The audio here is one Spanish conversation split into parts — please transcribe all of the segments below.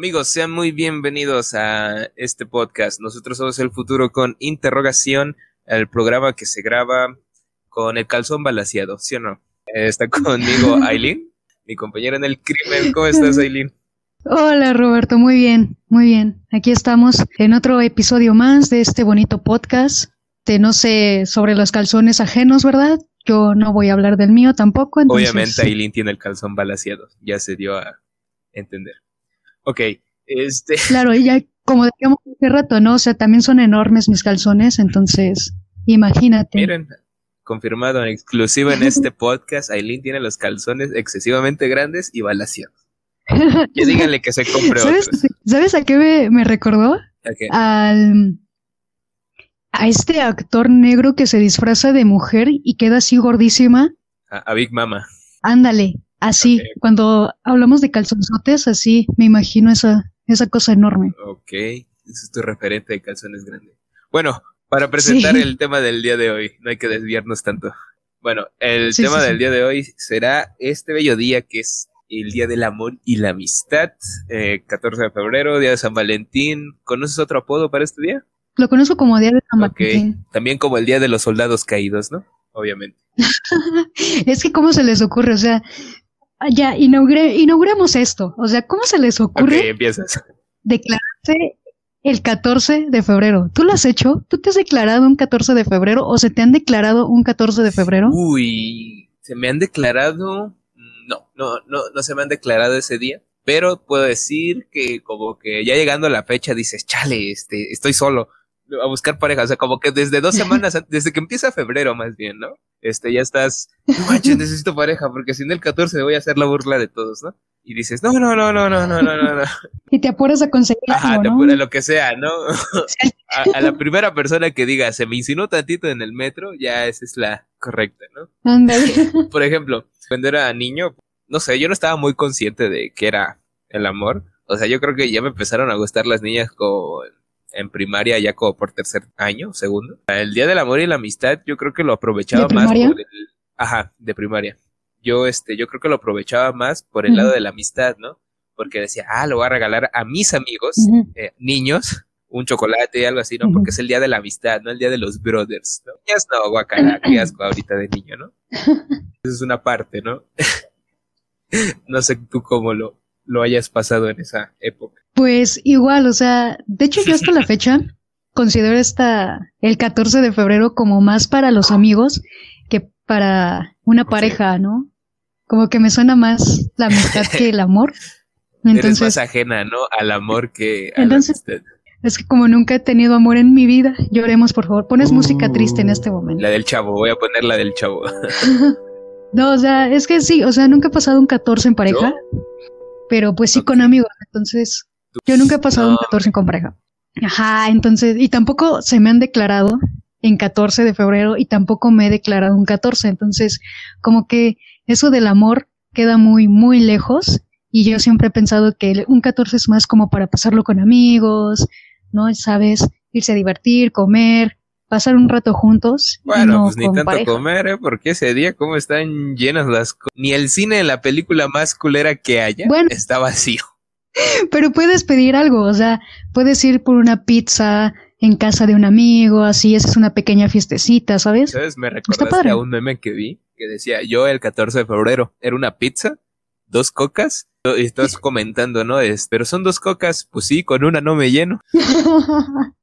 Amigos, sean muy bienvenidos a este podcast. Nosotros somos el futuro con interrogación, el programa que se graba con el calzón balaseado, ¿sí o no? Está conmigo Aileen, mi compañera en el crimen. ¿Cómo estás, Aileen? Hola Roberto, muy bien, muy bien. Aquí estamos en otro episodio más de este bonito podcast. De no sé sobre los calzones ajenos, ¿verdad? Yo no voy a hablar del mío tampoco. Obviamente Aileen tiene el calzón balaseado, ya se dio a entender. Ok, este. Claro, y ya como decíamos hace rato, ¿no? O sea, también son enormes mis calzones, entonces, imagínate. Miren, confirmado en exclusiva en este podcast, Aileen tiene los calzones excesivamente grandes y balaseados. Y díganle que se compre ¿Sabes, otros. ¿Sabes a qué me, recordó? ¿A qué? Al a este actor negro que se disfraza de mujer y queda así gordísima. A, a Big Mama. Ándale, así. Ok. Cuando hablamos de calzonzotes, así me imagino esa, esa cosa enorme. Ok, ese es tu referente de calzones grandes. Bueno, para presentar Sí. el tema del día de hoy, no hay que desviarnos tanto. Bueno, el Sí, tema sí, del día de hoy será este bello día que es el Día del Amor y la Amistad, eh, 14 de febrero, Día de San Valentín. ¿Conoces otro apodo para este día? Lo conozco como Día de San Valentín. también como el Día de los Soldados Caídos, ¿no? Obviamente. Es que, ¿cómo se les ocurre? O sea, ya, inaugure, inauguremos esto. O sea, ¿cómo se les ocurre empiezas. declararse el 14 de febrero? ¿Tú lo has hecho? ¿Tú te has declarado un 14 de febrero o se te han declarado un 14 de febrero? Uy, se me han declarado, no, no, no, no se me han declarado ese día, pero puedo decir que como que ya llegando a la fecha dices, chale, este, estoy solo a buscar pareja, o sea, como que desde dos semanas, an- desde que empieza febrero más bien, ¿no? Este, ya estás, no manches, necesito pareja, porque si no el 14 voy a hacer la burla de todos, ¿no? Y dices, no, no, no, no, no, no, no, no, no. Y te apuras a conseguir Ajá, algo, te ¿no? apura lo que sea, ¿no? A, a la primera persona que diga, se me insinuó tantito en el metro, ya esa es la correcta, ¿no? Ándale. Por ejemplo, cuando era niño, no sé, yo no estaba muy consciente de qué era el amor. O sea, yo creo que ya me empezaron a gustar las niñas como en primaria, ya como por tercer año, segundo. El Día del Amor y la Amistad, yo creo que lo aprovechaba ¿De más primaria? por el... Ajá, de primaria. Yo, este, yo creo que lo aprovechaba más por el lado de la amistad, ¿no? Porque decía, ah, lo voy a regalar a mis amigos, eh, niños, un chocolate, algo así, ¿no? Porque es el día de la amistad, no el día de los brothers, ¿no? Niñas no, guacala, qué asco ahorita de niño, ¿no? Esa es una parte, ¿no? no sé tú cómo lo, lo hayas pasado en esa época. Pues igual, o sea, de hecho yo hasta la fecha considero esta el 14 de febrero como más para los amigos que para una pareja, ¿no? Como que me suena más la amistad que el amor. Eres Entonces, más ajena, ¿no? Al amor que a Entonces- la amistad. es que como nunca he tenido amor en mi vida, lloremos por favor. Pones música triste en este momento. La del chavo, voy a poner la del chavo. No, o sea, es que sí, o sea, nunca he pasado un 14 en pareja, pero pues sí con amigos, entonces yo nunca he pasado No. un 14 con pareja. Ajá, entonces, y tampoco se me han declarado en 14 de febrero y tampoco me he declarado un 14, entonces como que eso del amor queda muy, muy lejos y yo siempre he pensado que un 14 es más como para pasarlo con amigos, ¿no? Sabes, irse a divertir, comer, pasar un rato juntos. Bueno, no pues ni tanto pareja. comer, ¿eh? Porque ese día, ¿cómo están llenas las co- Ni el cine de la película más culera que haya Bueno. está vacío. Pero puedes pedir algo, o sea, puedes ir por una pizza en casa de un amigo, así, esa es una pequeña fiestecita, ¿sabes? ¿Sabes? Me recordaste a un meme que vi que decía, yo el 14 de febrero, era una pizza, dos cocas, y estás comentando, ¿no? Es, pero son dos cocas, pues sí, con una no me lleno.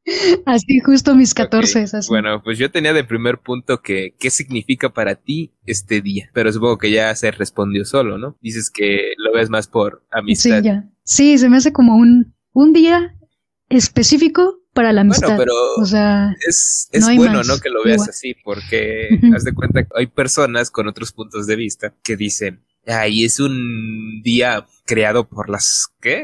así, justo mis 14, Ok, así. Bueno, pues yo tenía de primer punto que, ¿qué significa para ti este día? Pero supongo que ya se respondió solo, ¿no? Dices que lo ves más por sí, amistad. ya. Sí, se me hace como un, un día específico para la amistad. Bueno, pero O sea, es, es no hay bueno, más, ¿no? Que lo veas igual. así, porque haz de cuenta que hay personas con otros puntos de vista que dicen, ay, es un día creado por las, ¿qué?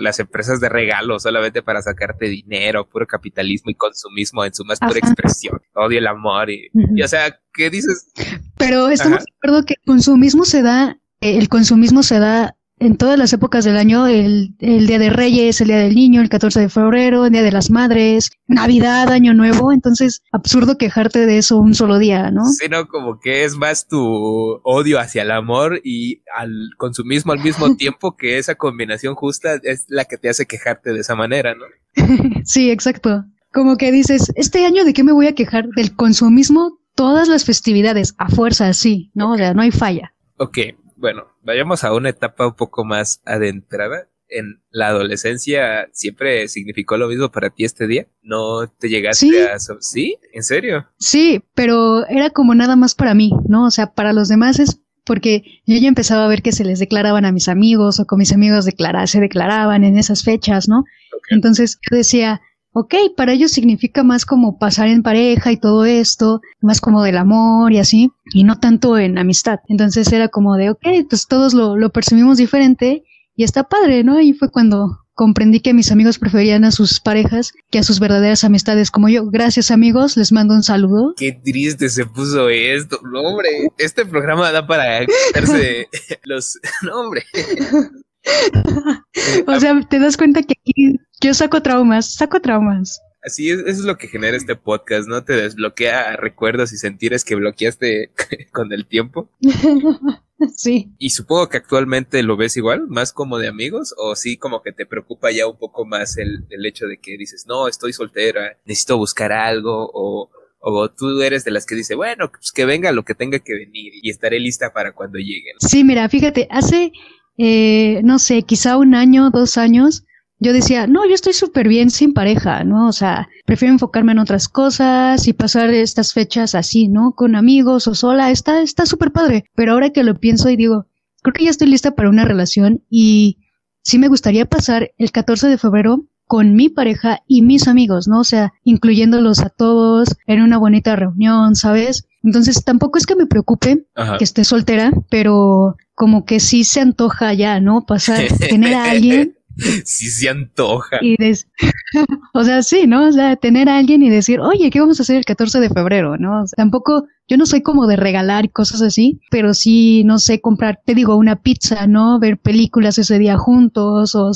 Las empresas de regalo solamente para sacarte dinero, puro capitalismo y consumismo en su más pura expresión. Odio el amor y, o sea, ¿qué dices? pero estamos Ajá. de acuerdo que el consumismo se da, eh, el consumismo se da en todas las épocas del año, el, el, Día de Reyes, el Día del Niño, el 14 de febrero, el Día de las Madres, Navidad, Año Nuevo, entonces absurdo quejarte de eso un solo día, ¿no? Sí, no, como que es más tu odio hacia el amor y al consumismo al mismo tiempo que esa combinación justa es la que te hace quejarte de esa manera, ¿no? sí, exacto. Como que dices, este año de qué me voy a quejar del consumismo todas las festividades, a fuerza, sí, ¿no? O sea, no hay falla. Ok, bueno, vayamos a una etapa un poco más adentrada. En la adolescencia siempre significó lo mismo para ti este día. ¿No te llegaste a... ¿Sí? ¿En serio? Sí, pero era como nada más para mí, ¿no? O sea, para los demás es porque yo ya empezaba a ver que se les declaraban a mis amigos o con mis amigos declara, se declaraban en esas fechas, ¿no? Entonces yo decía, ok, para ellos significa más como pasar en pareja y todo esto, más como del amor y así, y no tanto en amistad. Entonces era como de, ok, pues todos lo, lo percibimos diferente y está padre, ¿no? Y fue cuando comprendí que mis amigos preferían a sus parejas que a sus verdaderas amistades como yo. Gracias amigos, les mando un saludo. Qué triste se puso esto. No, hombre, este programa da para quitarse los... No, hombre. o sea, te das cuenta que aquí yo saco traumas, saco traumas. Así es, eso es lo que genera este podcast, ¿no? Te desbloquea recuerdos y sentires que bloqueaste con el tiempo. sí. Y supongo que actualmente lo ves igual, más como de amigos, o sí como que te preocupa ya un poco más el, el hecho de que dices, no, estoy soltera, necesito buscar algo, o, o tú eres de las que dice, bueno, pues que venga lo que tenga que venir y estaré lista para cuando lleguen. Sí, mira, fíjate, hace, eh, no sé, quizá un año, dos años, yo decía, no, yo estoy súper bien sin pareja, ¿no? O sea, prefiero enfocarme en otras cosas y pasar estas fechas así, ¿no? Con amigos o sola, está está súper padre. Pero ahora que lo pienso y digo, creo que ya estoy lista para una relación y sí me gustaría pasar el 14 de febrero con mi pareja y mis amigos, ¿no? O sea, incluyéndolos a todos en una bonita reunión, ¿sabes? Entonces tampoco es que me preocupe que esté soltera, pero como que sí se antoja ya, ¿no? Pasar, tener a alguien sí se antoja. Y o sea, sí, ¿no? O sea, tener a alguien y decir, oye, ¿qué vamos a hacer el 14 de febrero? ¿No? tampoco, yo no soy como de regalar cosas así, pero sí, no sé, comprar, te digo, una pizza, ¿no? Ver películas ese día juntos o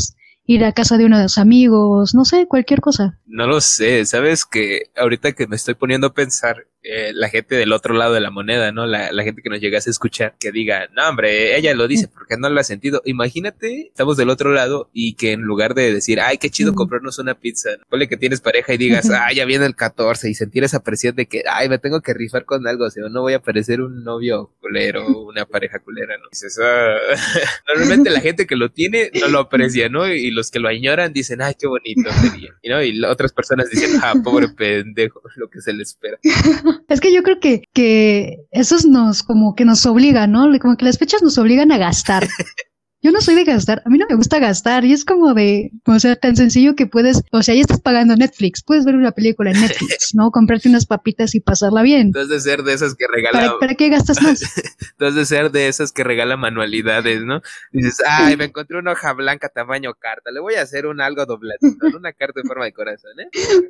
ir a casa de uno de los amigos, no sé, cualquier cosa. No lo sé, sabes que ahorita que me estoy poniendo a pensar, eh, la gente del otro lado de la moneda, ¿no? La, la, gente que nos llegase a escuchar, que diga, no, hombre, ella lo dice porque no lo ha sentido. Imagínate, estamos del otro lado y que en lugar de decir, ay, qué chido comprarnos una pizza, ponle que tienes pareja y digas, ay, ya viene el 14 y sentir esa presión de que, ay, me tengo que rifar con algo, o sea, no voy a parecer un novio culero, una pareja culera, ¿no? Dices, ah. Normalmente la gente que lo tiene no lo aprecia, ¿no? Y los que lo añoran dicen, ay, qué bonito sería, y, ¿no? Y otras personas dicen, ah, pobre pendejo, lo que se le espera. Es que yo creo que, que eso nos, como que nos obliga, ¿no? Como que las fechas nos obligan a gastar. Yo no soy de gastar, a mí no me gusta gastar y es como de, o sea, tan sencillo que puedes, o sea, ya estás pagando Netflix, puedes ver una película en Netflix, ¿no? Comprarte unas papitas y pasarla bien. Tú de ser de esas que regalan. ¿Para, qué gastas más? Tú de ser de esas que regalan manualidades, ¿no? Dices, ay, me encontré una hoja blanca tamaño carta, le voy a hacer un algo dobladito, una carta en forma de corazón, ¿eh?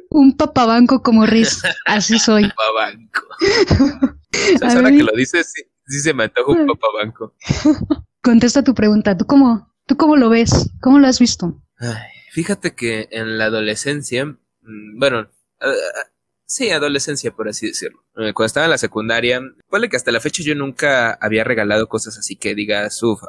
un papabanco como Riz, así soy. papabanco. ahora que lo dices, sí, sí se me antoja un papabanco contesta tu pregunta. ¿Tú cómo, tú cómo lo ves? ¿Cómo lo has visto? fíjate que en la adolescencia, mm, bueno, sí, adolescencia por así decirlo. Eh, cuando estaba en la secundaria, puede que hasta la fecha yo nunca había regalado cosas así que diga, suf,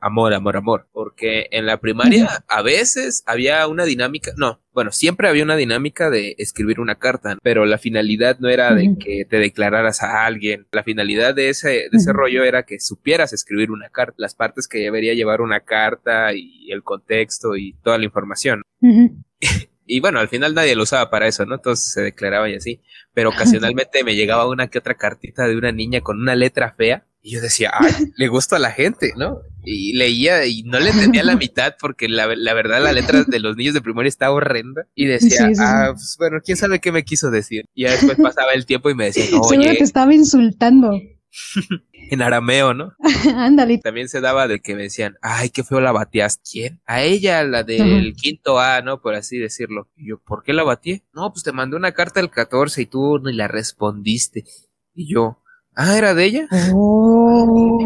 amor, amor, amor. Porque en la primaria a veces había una dinámica, no, bueno, siempre había una dinámica de escribir una carta, pero la finalidad no era de que te declararas a alguien. La finalidad de ese, de ese rollo era que supieras escribir una carta, las partes que debería llevar una carta y el contexto y toda la información. Y bueno, al final nadie lo usaba para eso, ¿no? Todos se declaraban y así. Pero ocasionalmente me llegaba una que otra cartita de una niña con una letra fea. Y yo decía, ay, le gusta a la gente, ¿no? Y leía y no le entendía la mitad porque la, la verdad la letra de los niños de primaria está horrenda. Y decía, ah, pues bueno, quién sabe qué me quiso decir. Y ya después pasaba el tiempo y me decía, oye. te estaba insultando. en arameo, ¿no? Ándale. También se daba de que me decían, ay, qué feo la bateaste. ¿Quién? A ella, la del quinto A, ¿no? Por así decirlo. Y yo, ¿por qué la batí? No, pues te mandé una carta el 14 y tú ni la respondiste. Y yo, ah, ¿era de ella? Oh.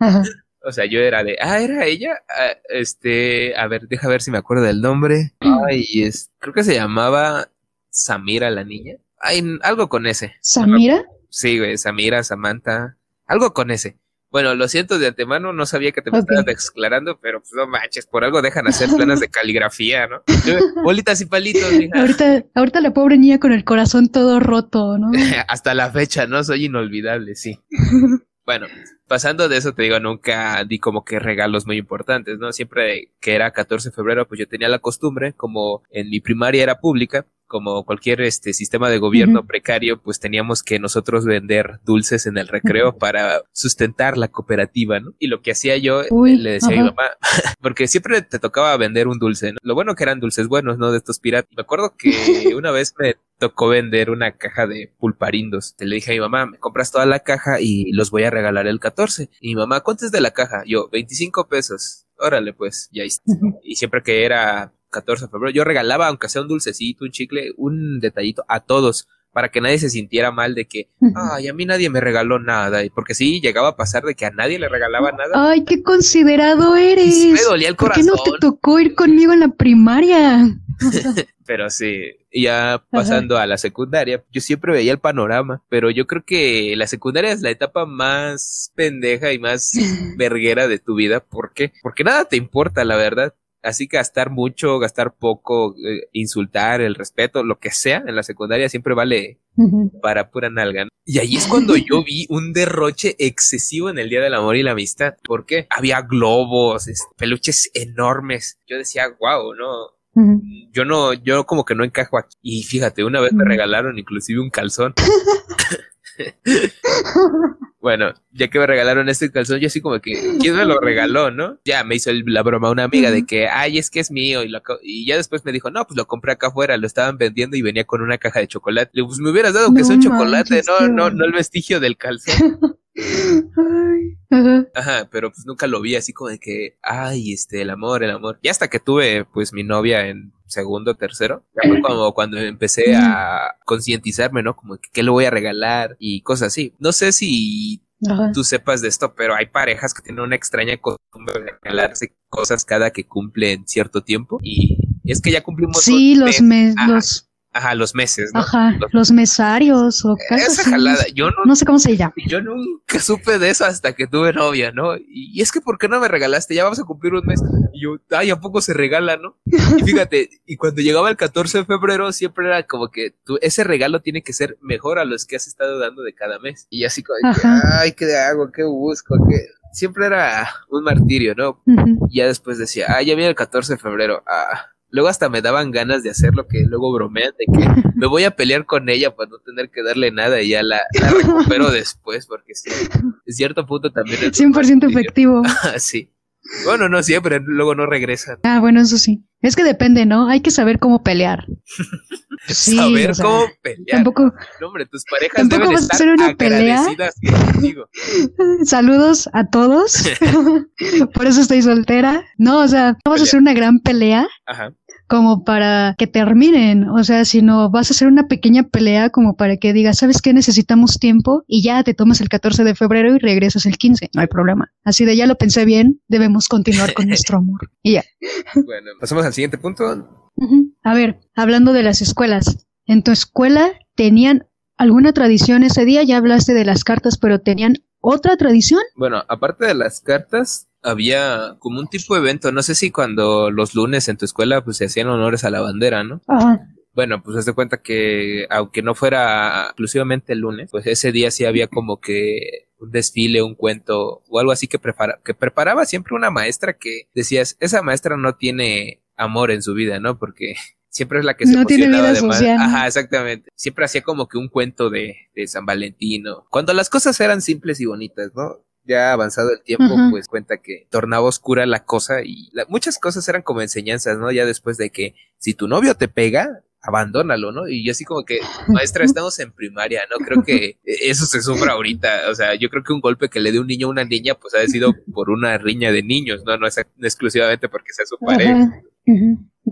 O sea, yo era de, ah, era ella. Ah, este, a ver, deja ver si me acuerdo del nombre. Ay, es, creo que se llamaba Samira la niña. Ay, algo con ese. ¿Samira? Sí, güey, Samira, Samantha. Algo con ese. Bueno, lo siento de antemano, no sabía que te me estabas declarando, pero pues no manches, por algo dejan hacer planas de caligrafía, ¿no? Bolitas y palitos, mija. Ahorita, ahorita la pobre niña con el corazón todo roto, ¿no? Hasta la fecha, ¿no? Soy inolvidable, sí. bueno, pasando de eso, te digo, nunca di como que regalos muy importantes, ¿no? Siempre que era 14 de febrero, pues yo tenía la costumbre, como en mi primaria era pública, como cualquier este sistema de gobierno precario, pues teníamos que nosotros vender dulces en el recreo para sustentar la cooperativa, ¿no? Y lo que hacía yo, eh, le decía a mi mamá, porque siempre te tocaba vender un dulce, ¿no? Lo bueno que eran dulces buenos, ¿no? De estos piratas. Me acuerdo que una vez me tocó vender una caja de pulparindos. Te le dije a mi mamá, me compras toda la caja y los voy a regalar el 14. Y mi mamá, ¿cuánto es de la caja? Yo, 25 pesos. Órale, pues, ya está. Y siempre que era 14 de febrero, yo regalaba, aunque sea un dulcecito, un chicle, un detallito a todos para que nadie se sintiera mal de que, ay, a mí nadie me regaló nada. Y porque sí, llegaba a pasar de que a nadie le regalaba nada. Ay, qué considerado eres. me dolía el corazón. ¿Por qué no te tocó ir conmigo en la primaria? pero sí, ya pasando a la secundaria, yo siempre veía el panorama, pero yo creo que la secundaria es la etapa más pendeja y más verguera de tu vida. ¿Por qué? Porque nada te importa, la verdad. Así que gastar mucho, gastar poco, eh, insultar, el respeto, lo que sea en la secundaria siempre vale para pura nalga. Y ahí es cuando yo vi un derroche excesivo en el Día del Amor y la Amistad. ¿Por qué? Había globos, peluches enormes. Yo decía, wow, no, yo no, yo como que no encajo aquí. Y fíjate, una vez me regalaron inclusive un calzón. bueno, ya que me regalaron este calzón, yo así como que, ¿quién me lo regaló, no? Ya me hizo la broma una amiga de que, ay, es que es mío. Y, y ya después me dijo, no, pues lo compré acá afuera, lo estaban vendiendo y venía con una caja de chocolate. Le pues me hubieras dado que es un chocolate, no, no, no el vestigio del calzón. ajá. pero pues nunca lo vi así como de que, ay, este, el amor, el amor. Y hasta que tuve, pues, mi novia en segundo, tercero, ya fue como cuando empecé a concientizarme, ¿no? Como que, ¿qué le voy a regalar? Y cosas así. No sé si tú sepas de esto, pero hay parejas que tienen una extraña costumbre de regalarse cosas cada que cumplen cierto tiempo. Y es que ya cumplimos. Sí, los meses, Ajá, los meses, ¿no? Ajá, los, mesarios o Esa jalada, yo no... No sé cómo se llama. Yo nunca supe de eso hasta que tuve novia, ¿no? Y, es que, ¿por qué no me regalaste? Ya vamos a cumplir un mes. Y yo, ay, ¿a poco se regala, no? Y fíjate, y cuando llegaba el 14 de febrero, siempre era como que tú, ese regalo tiene que ser mejor a los que has estado dando de cada mes. Y así como, que, ay, ¿qué hago? ¿Qué busco? ¿Qué? Siempre era un martirio, ¿no? Y ya después decía, ah, ya viene el 14 de febrero, ah Luego hasta me daban ganas de hacer lo que luego bromean de que me voy a pelear con ella para no tener que darle nada y ya la, recupero después porque sí, en cierto punto también es 100% efectivo. sí. Bueno, no siempre, luego no regresan. Ah, bueno, eso sí. Es que depende, ¿no? Hay que saber cómo pelear. saber cómo pelear. Tampoco. No, hombre, tus parejas deben estar hacer una agradecidas contigo. Saludos a todos. Por eso estoy soltera. No, o sea, vamos a hacer una gran pelea. Ajá como para que terminen, o sea, sino vas a hacer una pequeña pelea como para que digas, ¿sabes qué? Necesitamos tiempo y ya te tomas el 14 de febrero y regresas el 15, no hay problema. Así de ya lo pensé bien, debemos continuar con nuestro amor. Y ya. Bueno, pasamos al siguiente punto. A ver, hablando de las escuelas, ¿en tu escuela tenían alguna tradición ese día? Ya hablaste de las cartas, pero ¿tenían otra tradición? Bueno, aparte de las cartas, había como un tipo de evento, no sé si cuando los lunes en tu escuela pues se hacían honores a la bandera, ¿no? Ajá. Bueno, pues haz de cuenta que aunque no fuera exclusivamente el lunes, pues ese día sí había como que un desfile, un cuento o algo así que, prepara, que preparaba siempre una maestra que decías, esa maestra no tiene amor en su vida, ¿no? Porque siempre es la que se no tiene vida social. Ajá, exactamente. Siempre hacía como que un cuento de, de San Valentino. Cuando las cosas eran simples y bonitas, ¿no? Ya avanzado el tiempo, pues cuenta que tornaba oscura la cosa y muchas cosas eran como enseñanzas, ¿no? Ya después de que si tu novio te pega, abandónalo, ¿no? Y yo así como que, maestra, estamos en primaria, ¿no? Creo que eso se sufra ahorita, o sea, yo creo que un golpe que le dé un niño a una niña, pues ha sido por una riña de niños, ¿no? No es exclusivamente porque sea su pareja.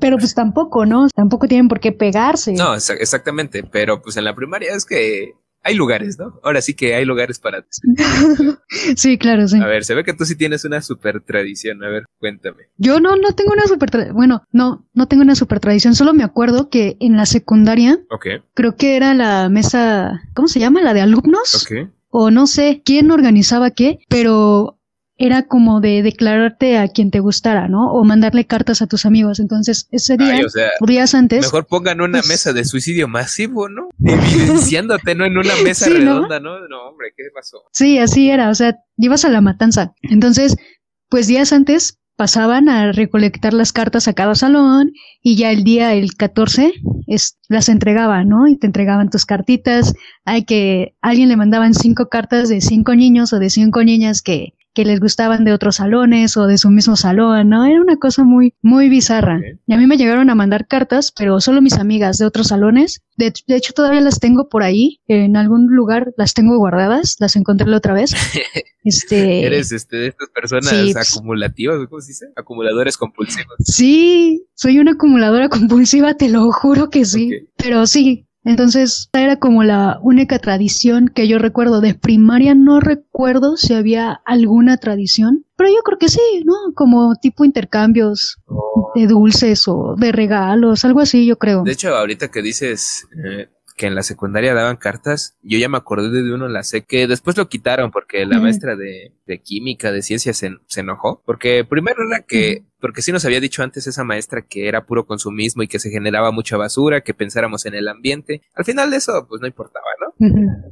Pero pues tampoco, ¿no? Tampoco tienen por qué pegarse. No, exactamente, pero pues en la primaria es que hay lugares, ¿no? Ahora sí que hay lugares para... sí, claro, sí. A ver, se ve que tú sí tienes una super tradición. A ver, cuéntame. Yo no, no tengo una super tradición. Bueno, no, no tengo una super tradición. Solo me acuerdo que en la secundaria, Ok, creo que era la mesa, ¿cómo se llama? La de alumnos. ok. O no sé quién organizaba qué, pero era como de declararte a quien te gustara, ¿no? O mandarle cartas a tus amigos. Entonces, ese día, Ay, o sea, o días antes, mejor pongan una pues- mesa de suicidio masivo, ¿no? Evidenciándote, ¿no? En una mesa redonda, ¿no? ¿no? hombre, ¿qué pasó? Sí, así era, o sea, ibas a la matanza. Entonces, pues días antes pasaban a recolectar las cartas a cada salón y ya el día, el 14, es, las entregaban, ¿no? Y te entregaban tus cartitas. Hay que, alguien le mandaban cinco cartas de cinco niños o de cinco niñas que, que les gustaban de otros salones o de su mismo salón, ¿no? Era una cosa muy, muy bizarra. Y a mí me llegaron a mandar cartas, pero solo mis amigas de otros salones. De, de hecho, todavía las tengo por ahí. En algún lugar las tengo guardadas. Las encontré la otra vez. Este. Eres este, de estas personas sí, pues- acumulativas, ¿cómo se dice? Acumuladores compulsivos. Sí, soy una acumuladora compulsiva, te lo juro que sí. Pero sí, entonces era como la única tradición que yo recuerdo. De primaria no recuerdo si había alguna tradición, pero yo creo que sí, ¿no? Como tipo intercambios Oh. de dulces o de regalos, algo así, yo creo. De hecho, ahorita que dices eh, que en la secundaria daban cartas, yo ya me acordé de uno en la SEC que después lo quitaron porque la maestra de, de química, de ciencias, se, se enojó. Porque primero era que, porque sí nos había dicho antes esa maestra que era puro consumismo y que se generaba mucha basura, que pensáramos en el ambiente. Al final de eso, pues no importaba, ¿no?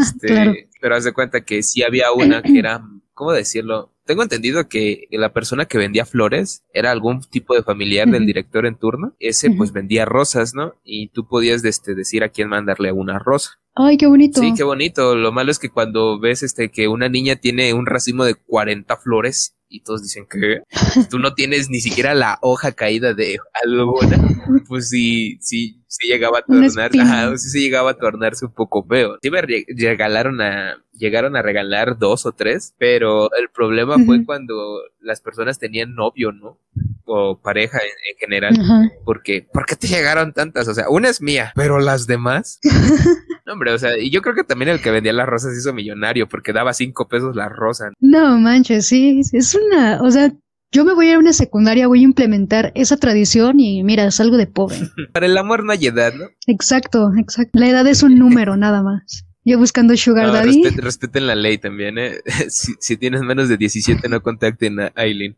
Este, Claro. Pero haz de cuenta que sí había una que era, ¿cómo decirlo? Tengo entendido que la persona que vendía flores era algún tipo de familiar del director en turno. Ese pues vendía vendía rosas, ¿no? Y tú podías este, decir a quién mandarle una rosa. Ay, qué bonito. Sí, qué bonito. Lo malo es que cuando ves este que una niña tiene un racimo de 40 flores y todos dicen que tú no tienes ni siquiera la hoja caída de alguna, pues sí, sí, sí llegaba a Una tornar, espina. ajá, sí se llegaba a tornarse un poco feo. Sí me re- regalaron a, llegaron a regalar dos o tres, pero el problema fue cuando las personas tenían novio, ¿no? O pareja en, en general. Ajá. Porque, ¿por qué te llegaron tantas? O sea, una es mía, pero las demás. No, hombre, o sea, y yo creo que también el que vendía las rosas hizo millonario porque daba cinco pesos la rosa. No manches, sí, es una, o sea, yo me voy a ir a una secundaria, voy a implementar esa tradición y mira, salgo de pobre. Para el amor no hay edad, ¿no? Exacto, exacto. La edad es un número nada más. Yo buscando Sugar No, Daddy. respet- respeten la ley también, ¿eh? Si, si tienes menos de 17, no contacten a Aileen.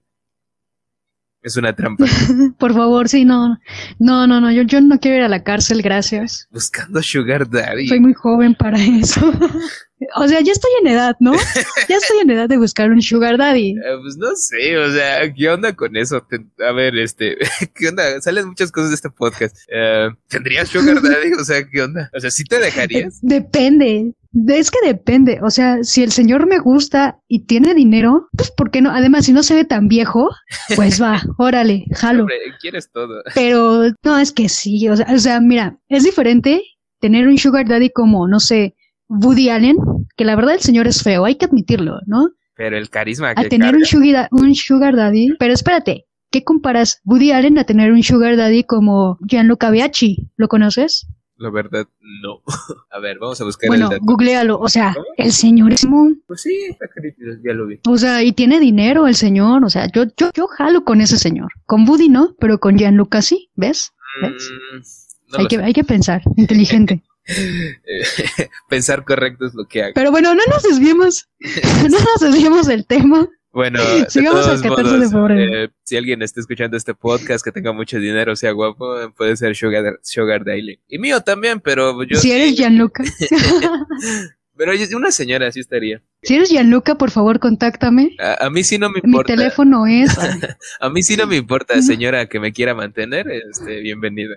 Es una trampa. Por favor, sí, no. No, no, no, yo, yo no quiero ir a la cárcel, gracias. Buscando Sugar Daddy. Soy muy joven para eso. o sea, ya estoy en edad, ¿no? Ya estoy en edad de buscar un Sugar Daddy. Eh, pues no sé, o sea, ¿qué onda con eso? A ver, este, ¿qué onda? Salen muchas cosas de este podcast. Eh, ¿Tendrías Sugar Daddy? O sea, ¿qué onda? O sea, ¿sí te dejarías? Depende. Es que depende. O sea, si el señor me gusta y tiene dinero, pues ¿por qué no? Además, si no se ve tan viejo, pues va, órale, jalo. Hombre, quieres todo. Pero no, es que sí. O sea, o sea, mira, es diferente tener un Sugar Daddy como, no sé, Woody Allen, que la verdad el señor es feo, hay que admitirlo, ¿no? Pero el carisma A que tener un sugar, un sugar Daddy. Pero espérate, ¿qué comparas Woody Allen a tener un Sugar Daddy como Gianluca Biaggi? ¿Lo conoces? La verdad, no. A ver, vamos a buscar Bueno, el dato. googlealo. O sea, ¿Cómo? el señor es muy... Pues sí, está ya lo vi. O sea, y tiene dinero el señor. O sea, yo, yo, yo jalo con ese señor. Con Woody no, pero con Gianluca sí, ¿ves? ¿Ves? Mm, no hay, que, sé. hay que pensar, inteligente. Eh, Pensar correcto es lo que hago. Pero bueno, no nos desviemos, no nos desviemos del tema. Bueno, Sigamos al 14 de febrero. eh, si alguien está escuchando este podcast que tenga mucho dinero, sea guapo, puede ser Sugar, Sugar Daily. Y mío también, pero yo. si eres Gianluca, Pero yo- una señora sí estaría. si eres Gianluca, por favor, contáctame. A, a mí sí no me Mi importa. teléfono es. A mí sí no me importa, señora, que me quiera mantener. Este, bienvenida.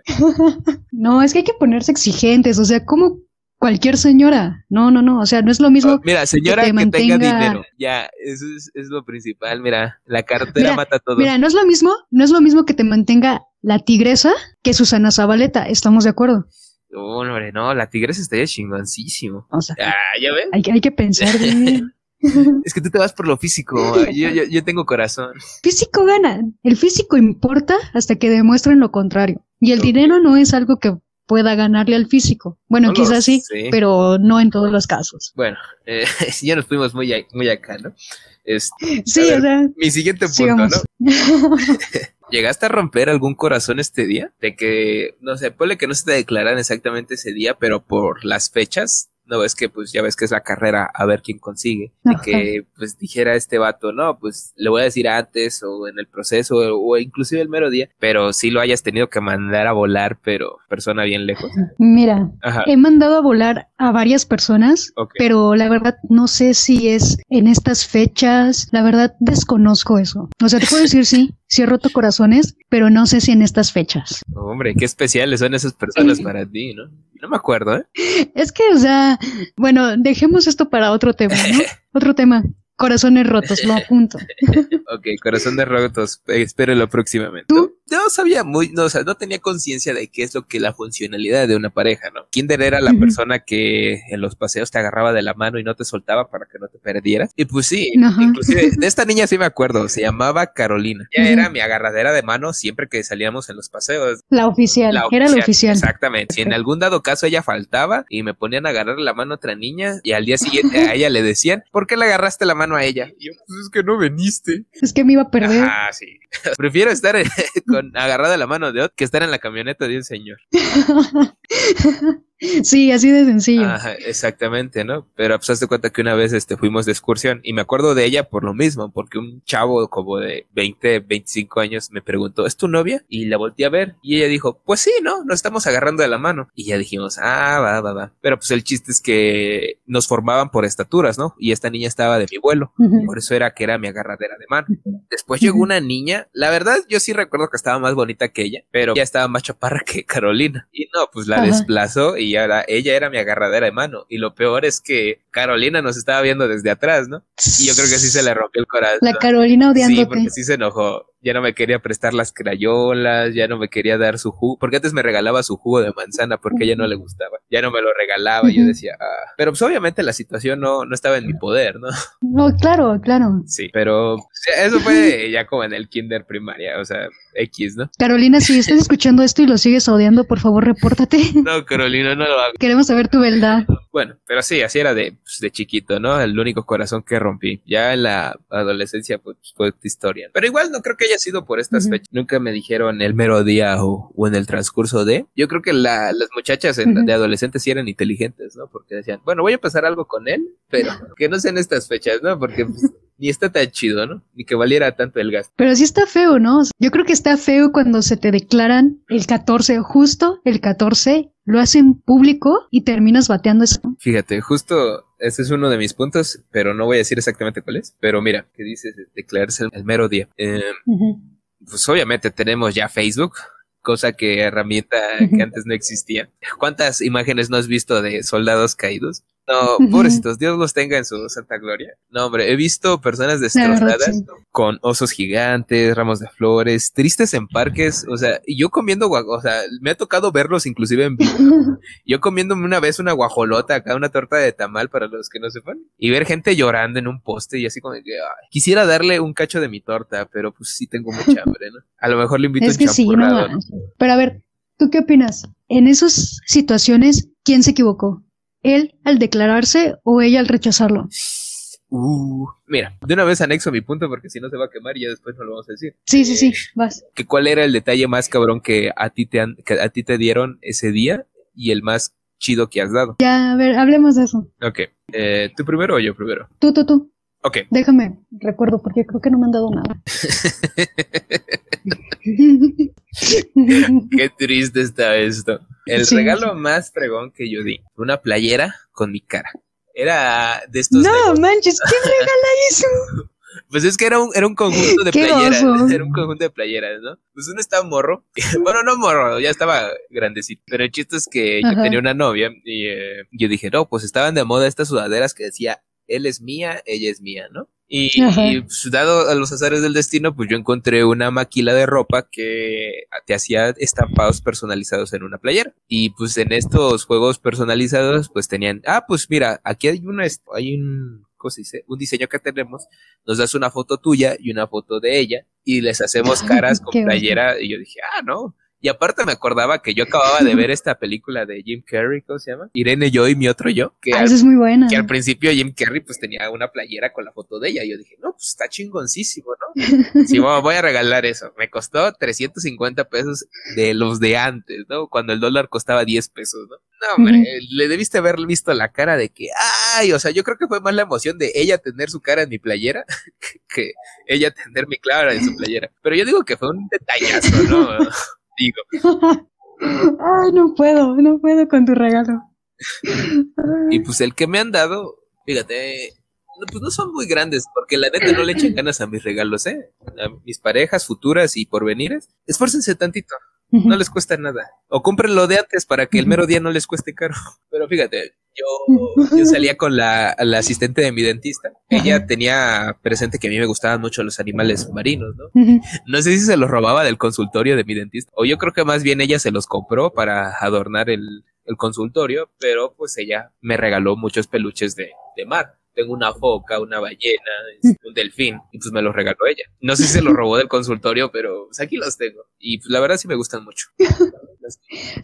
No, es que hay que ponerse exigentes, o sea, como cualquier señora. No, no, no, o sea, no es lo mismo. Oh, mira, señora te que, tenga mantenga- dinero. Ya, eso es, es lo principal. Mira, la cartera Mira, mata todo. Mira, no es lo mismo, no es lo mismo que te mantenga la tigresa que Susana Zabaleta, ¿estamos de acuerdo? Oh, hombre, no, la tigresa estaría chingoncísimo. O sea, Ah, ya ves. hay, que- hay que pensar bien. Es que tú te vas por lo físico. Yo, yo, yo tengo corazón. Físico gana, el físico importa hasta que demuestren lo contrario. Y el dinero no es algo que pueda ganarle al físico. Bueno, No quizás sí, pero no en todos los casos. Bueno, eh, ya nos fuimos muy, a- muy acá, ¿no? Este, Sí, ver, o sea, mi siguiente punto, sigamos. ¿no? ¿Llegaste a romper algún corazón este día? De que, no sé, ponle que no se te declaran exactamente ese día, pero por las fechas, no ves que, pues ya ves que es la carrera a ver quién consigue. De Ajá. que, pues dijera este vato, no, pues le voy a decir antes o en el proceso o, inclusive el mero día, pero sí lo hayas tenido que mandar a volar, pero persona bien lejos. Mira, Ajá. he mandado a volar a varias personas, Ok. pero la verdad no sé si es en estas fechas. La verdad desconozco eso. O sea, te puedo decir sí, sí he roto pero no sé si en estas fechas. Hombre, qué especiales son esas personas para ti, ¿no? No me acuerdo, ¿eh? Es que, o sea, bueno, dejemos esto para otro tema, ¿no? Otro tema. Corazones rotos, lo apunto. Ok, corazón de rotos, eh, espérelo próximamente. ¿Tú? No sabía muy, no, o sea, no tenía conciencia de qué es lo que la funcionalidad de una pareja, ¿no? Kinder era la persona que en los paseos te agarraba de la mano y no te soltaba para que no te perdieras. Y pues sí, Ajá. inclusive de esta niña sí me acuerdo, se llamaba Carolina. Ella era mi agarradera de mano siempre que salíamos en los paseos. La oficial, La era la oficial. Exactamente. Si en algún dado caso ella faltaba y me ponían a agarrar la mano a otra niña y al día siguiente a ella le decían, ¿por qué le agarraste la mano a ella? Y yo, pues es que no veniste. Es que me iba a perder. Ah, sí. Prefiero estar con agarrada la mano de otro que estar en la camioneta de un señor. sí, así de sencillo. Ajá, exactamente, ¿no? Pero pues hazte cuenta que una vez este fuimos de excursión y me acuerdo de ella por lo mismo, porque un chavo como de 20, 25 años me preguntó, ¿es tu novia? Y la volteé a ver y ella dijo, pues sí, ¿no? Nos estamos agarrando de la mano. Y ya dijimos, ah, va, va, va. Pero pues el chiste es que nos formaban por estaturas, ¿no? Y esta niña estaba de mi vuelo. Ujú. Por eso era que era mi agarradera de mano. Después llegó una niña, la verdad yo sí recuerdo que estaba más bonita que ella, pero ya estaba más chaparra que Carolina. Y no, pues la desplazó y ahora ella era mi agarradera de mano. Y lo peor es que Carolina nos estaba viendo desde atrás, ¿no? Y yo creo que sí se le rompió el corazón. La Carolina Sí, odiándote. porque sí se enojó. Ya no me quería prestar las crayolas, ya no me quería dar su jugo, porque antes me regalaba su jugo de manzana porque a ella no le gustaba. Ya no me lo regalaba, y yo decía, ah. Pero pues obviamente la situación no, no estaba en mi poder, ¿no? No, claro, claro. Sí, pero eso fue ya como en el kinder primaria, o sea, X, ¿no? Carolina, si estás escuchando esto y lo sigues odiando, por favor, repórtate. No, Carolina, no lo hago. Queremos saber tu verdad. Bueno, pero sí, así era de, pues, de chiquito, ¿no? El único corazón que rompí. Ya en la adolescencia, pues fue otra historia. Pero igual no creo que haya sido por estas fechas. Nunca me dijeron el mero día o, o en el transcurso de. Yo creo que la- las muchachas en- de adolescentes sí eran inteligentes, ¿no? Porque decían, bueno, voy a pasar algo con él, pero que no sean estas fechas, ¿no? Porque pues, ni está tan chido, ¿no? Ni que valiera tanto el gasto. Pero sí está feo, ¿no? Yo creo que está feo cuando se te declaran el 14, justo el 14, lo hacen público y terminas bateando eso. Fíjate, justo ese es uno de mis puntos, pero no voy a decir exactamente cuál es. Pero mira, que dices declararse el, el mero día. Eh, pues obviamente tenemos ya Facebook, cosa que herramienta que antes no existía. ¿Cuántas imágenes no has visto de soldados caídos? No, pobrecitos, Dios los tenga en su santa gloria. No, hombre, he visto personas destrozadas sí. con osos gigantes, ramos de flores, tristes en parques, o sea, y yo comiendo, o sea, me ha tocado verlos inclusive en vivo. Yo comiéndome una vez una guajolota acá, una torta de tamal para los que no sepan, y ver gente llorando en un poste y así como que, ay, quisiera darle un cacho de mi torta, pero pues sí tengo mucha hambre, ¿no? A lo mejor le invito Es un que sí, no. Pero a ver, ¿tú qué opinas? En esas situaciones, ¿quién se equivocó? ¿Él al declararse o ella al rechazarlo? Uh, mira, de una vez anexo mi punto porque si no se va a quemar y ya después no lo vamos a decir. Sí, sí, sí, vas. Que cuál era el detalle más cabrón que a ti te han, que a ti te dieron ese día y el más chido que has dado. Ya, a ver, hablemos de eso. Ok, eh, ¿tú primero o yo primero? Tú, tú, tú. Ok, Déjame, recuerdo, porque creo que no me han dado nada. qué triste está esto. El Sí. regalo más fregón que yo di, una playera con mi cara. Era de estos... no, manches, ¿quién regala eso? Pues es que era un, era un conjunto de Qué playeras. oso. Era un conjunto de playeras, ¿no? Pues uno estaba morro. bueno, no morro, ya estaba grandecito. Pero el chiste es que yo tenía una novia y eh, yo dije, no, pues estaban de moda estas sudaderas que decía, él es mía, ella es mía, ¿no? Y, pues, dado a los azares del destino, pues yo encontré una maquila de ropa que te hacía estampados personalizados en una playera. Y pues en estos juegos personalizados, pues tenían, ah, pues mira, aquí hay una, hay un, ¿cómo se dice? Un diseño que tenemos, nos das una foto tuya y una foto de ella y les hacemos caras con Qué playera. Y yo dije, ah, no. Y aparte me acordaba que yo acababa de ver esta película de Jim Carrey, ¿cómo se llama? Irene yo y mi otro yo. Que ah, es muy buena. Que al principio Jim Carrey pues tenía una playera con la foto de ella. Y yo dije, no, pues está chingoncísimo, ¿no? sí, voy a regalar eso. Me costó 350 pesos de los de antes, ¿no? Cuando el dólar costaba 10 pesos, ¿no? No, hombre, le debiste haber visto la cara de que, ay, o sea, yo creo que fue más la emoción de ella tener su cara en mi playera que, ella tener mi cara en su playera. Pero yo digo que fue un detallazo, ¿no? Digo. Ay, no puedo, no puedo con tu regalo. y pues el que me han dado, fíjate, pues no son muy grandes, porque la neta no le echan ganas a mis regalos, ¿eh? A mis parejas futuras y porvenires. Esfuércense tantito no les cuesta nada. O cómprenlo de antes para que el mero día no les cueste caro. Pero fíjate, yo, yo salía con la, asistente de mi dentista. Ella tenía presente que a mí me gustaban mucho los animales marinos, ¿no? No sé si se los robaba del consultorio de mi dentista. O yo creo que más bien ella se los compró para adornar el, el consultorio, pero pues ella me regaló muchos peluches de, de mar tengo una foca, una ballena, un delfín, y pues me los regaló ella. No sé si se los robó del consultorio, pero pues aquí los tengo. Y pues la verdad sí me gustan mucho.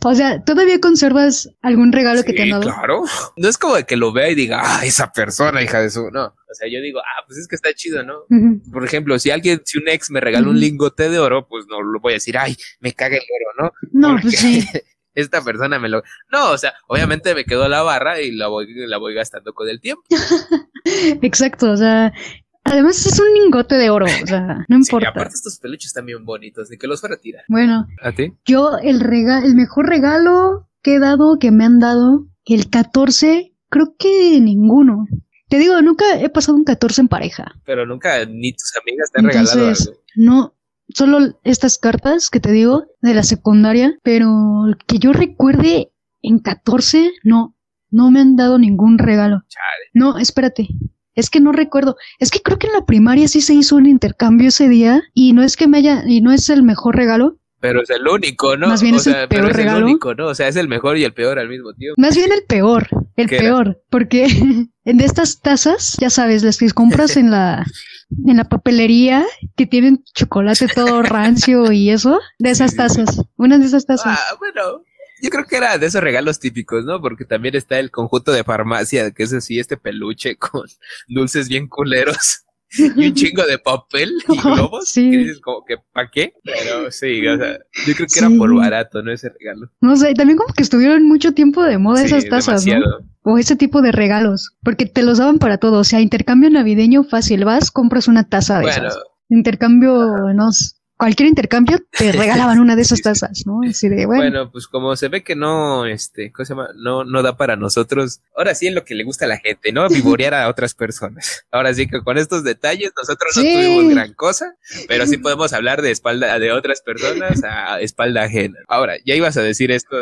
o sea, ¿todavía conservas algún regalo que te han dado? Claro. No es como de que lo vea y diga, ah, esa persona, hija de su. No. O sea, yo digo, ah, pues es que está chido, ¿no? Por ejemplo, si alguien, si un ex me regala un lingote de oro, pues no lo voy a decir, ay, me caga el oro, ¿no? No, pues sí. esta persona me lo... No, o sea, obviamente me quedó la barra y la voy, la voy gastando con el tiempo. Exacto, o sea, Además es un lingote de oro, o sea, no importa. Sí, aparte estos peluches están bien bonitos, ni que los fuera a tirar. Bueno, ¿a ti? Yo el rega el mejor regalo que he dado, que me han dado, el 14, creo que ninguno. Te digo, nunca he pasado un 14 en pareja. Pero nunca ni tus amigas te han regalado algo. No, solo estas cartas que te digo de la secundaria, pero que yo recuerde en 14, no, no me han dado ningún regalo. No, espérate. Es que no recuerdo. Es que creo que en la primaria sí se hizo un intercambio ese día y no es que me haya y no es el mejor regalo, pero es el único, ¿no? Más bien es el peor regalo. el único, ¿no? O sea, es el mejor y el peor al mismo tiempo. Más bien el peor, el peor, porque en estas tazas, ya sabes, las que compras en la en la papelería que tienen chocolate todo rancio y eso, de esas tazas, una de esas tazas. Ah, bueno, yo creo que era de esos regalos típicos, ¿no? Porque también está el conjunto de farmacia, que es así, este peluche con dulces bien culeros y un chingo de papel y globos. Sí. Que dices como que, ¿para qué? Pero sí, o sea, yo creo que era por barato, ¿no? Ese regalo. No sé, también como que estuvieron mucho tiempo de moda esas tazas, ¿no? O ese tipo de regalos, porque te los daban para todo. O sea, intercambio navideño fácil, vas, compras una taza de bueno, esas. Intercambio, no cualquier intercambio te regalaban una de esas tazas, ¿no? bueno. pues como se ve que no, este, ¿cómo se llama? No, no da para nosotros. Ahora sí es lo que le gusta a la gente, ¿no? Vivorear a otras personas. Ahora sí que con estos detalles nosotros no tuvimos gran cosa, pero sí podemos hablar de espalda de otras personas a espalda ajena. Ahora, ya ibas a decir esto.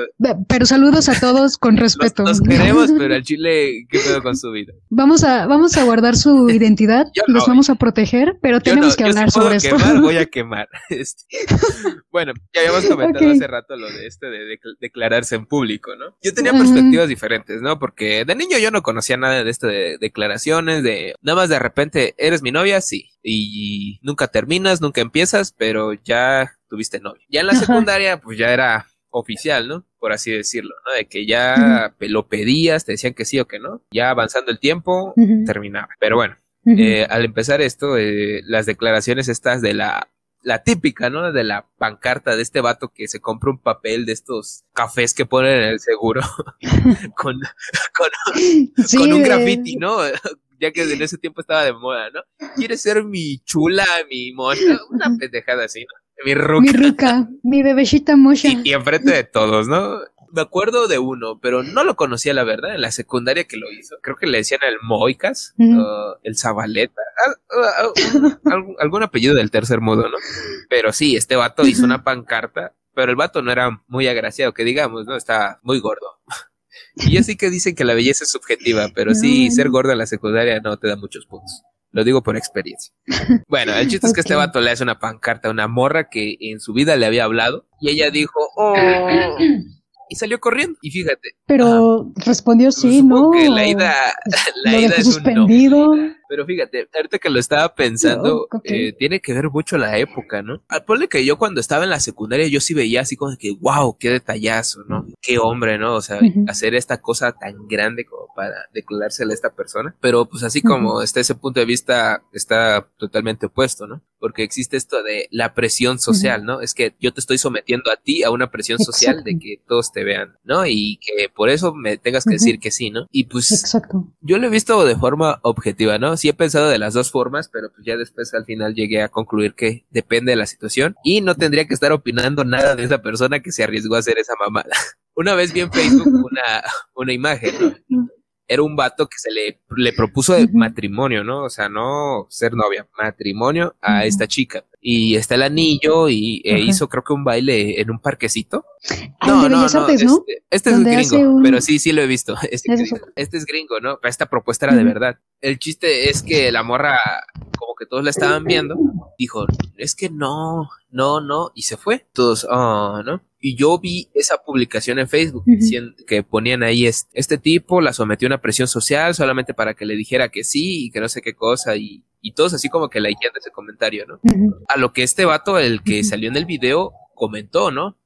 Pero saludos a todos con respeto. Nos, queremos, pero al Chile, ¿qué pedo con su vida? Vamos a, vamos a guardar su identidad, los vamos a proteger, pero tenemos que hablar sobre esto. voy a quemar. Este, bueno, ya habíamos comentado hace rato lo de este de, declararse en público, ¿no? Yo tenía perspectivas diferentes, ¿no? Porque de niño yo no conocía nada de esto de declaraciones, de nada más de repente, ¿eres mi novia? Sí. Y nunca terminas, nunca empiezas, pero ya tuviste novia. Ya en la secundaria, pues ya era oficial, ¿no? Por así decirlo, ¿no? De que ya lo pedías, te decían que sí o que no. Ya avanzando el tiempo, terminaba. Pero bueno, eh, al empezar esto, eh, las declaraciones estas de la la típica, ¿no? De la pancarta de este vato que se compra un papel de estos cafés que ponen en el seguro con, con, un graffiti, ¿no? ya que en ese tiempo estaba de moda, ¿no? ¿Quieres ser mi chula, mi mocha? Una pendejada así, ¿no? Mi ruca. Mi ruca, mi bebecita mocha. Y, y enfrente de todos, ¿no? Me acuerdo de uno, pero no lo conocía la verdad, en la secundaria que lo hizo. Creo que le decían el Moicas, el Zabaleta, algún, apellido del tercer modo, ¿no? Pero sí, este vato hizo una pancarta, pero el vato no era muy agraciado, que digamos, ¿no? Está muy gordo. Y así que dicen que la belleza es subjetiva, pero sí, ser gordo en la secundaria no te da muchos puntos. Lo digo por experiencia. Bueno, el chiste es que este vato le hace una pancarta a una morra que en su vida le había hablado y ella dijo, oh, y salió corriendo. Y fíjate. Pero respondió sí, ¿no? Que la ida, la ida es suspendido. un no. Pero fíjate, ahorita que lo estaba pensando, eh, tiene que ver mucho la época, ¿no? Al ponle que yo cuando estaba en la secundaria, yo sí veía así como que, wow, qué detallazo, ¿no? Qué hombre, ¿no? O sea, hacer esta cosa tan grande como para declarársela a esta persona. Pero pues así como está ese punto de vista, está totalmente opuesto, ¿no? Porque existe esto de la presión social, ¿no? Es que yo te estoy sometiendo a ti a una presión social de que todos te vean, ¿no? Y que por eso me tengas que decir que sí, ¿no? Y pues Exacto. yo lo he visto de forma objetiva, ¿no? sí he pensado de las dos formas, pero pues ya después al final llegué a concluir que depende de la situación y no tendría que estar opinando nada de esa persona que se arriesgó a hacer esa mamada. Una vez vi en Facebook una, una imagen, ¿no? era un vato que se le, le propuso de matrimonio, ¿no? O sea, no ser novia, matrimonio a esta chica. Y está el anillo y e hizo creo que un baile en un parquecito. no, no, no, Este, este es gringo, pero sí, sí lo he visto. Este, este, es gringo, ¿no? Esta propuesta era de verdad. El chiste es que la morra, como que todos la estaban viendo, dijo, es que no, no, no, y se fue. Todos, oh, ¿no? Y yo vi esa publicación en Facebook diciendo que ponían ahí este, este, tipo la sometió a una presión social solamente para que le dijera que sí y que no sé qué cosa y, y todos así como que de ese comentario, ¿no? A lo que este vato, el que salió en el video, comentó, ¿no?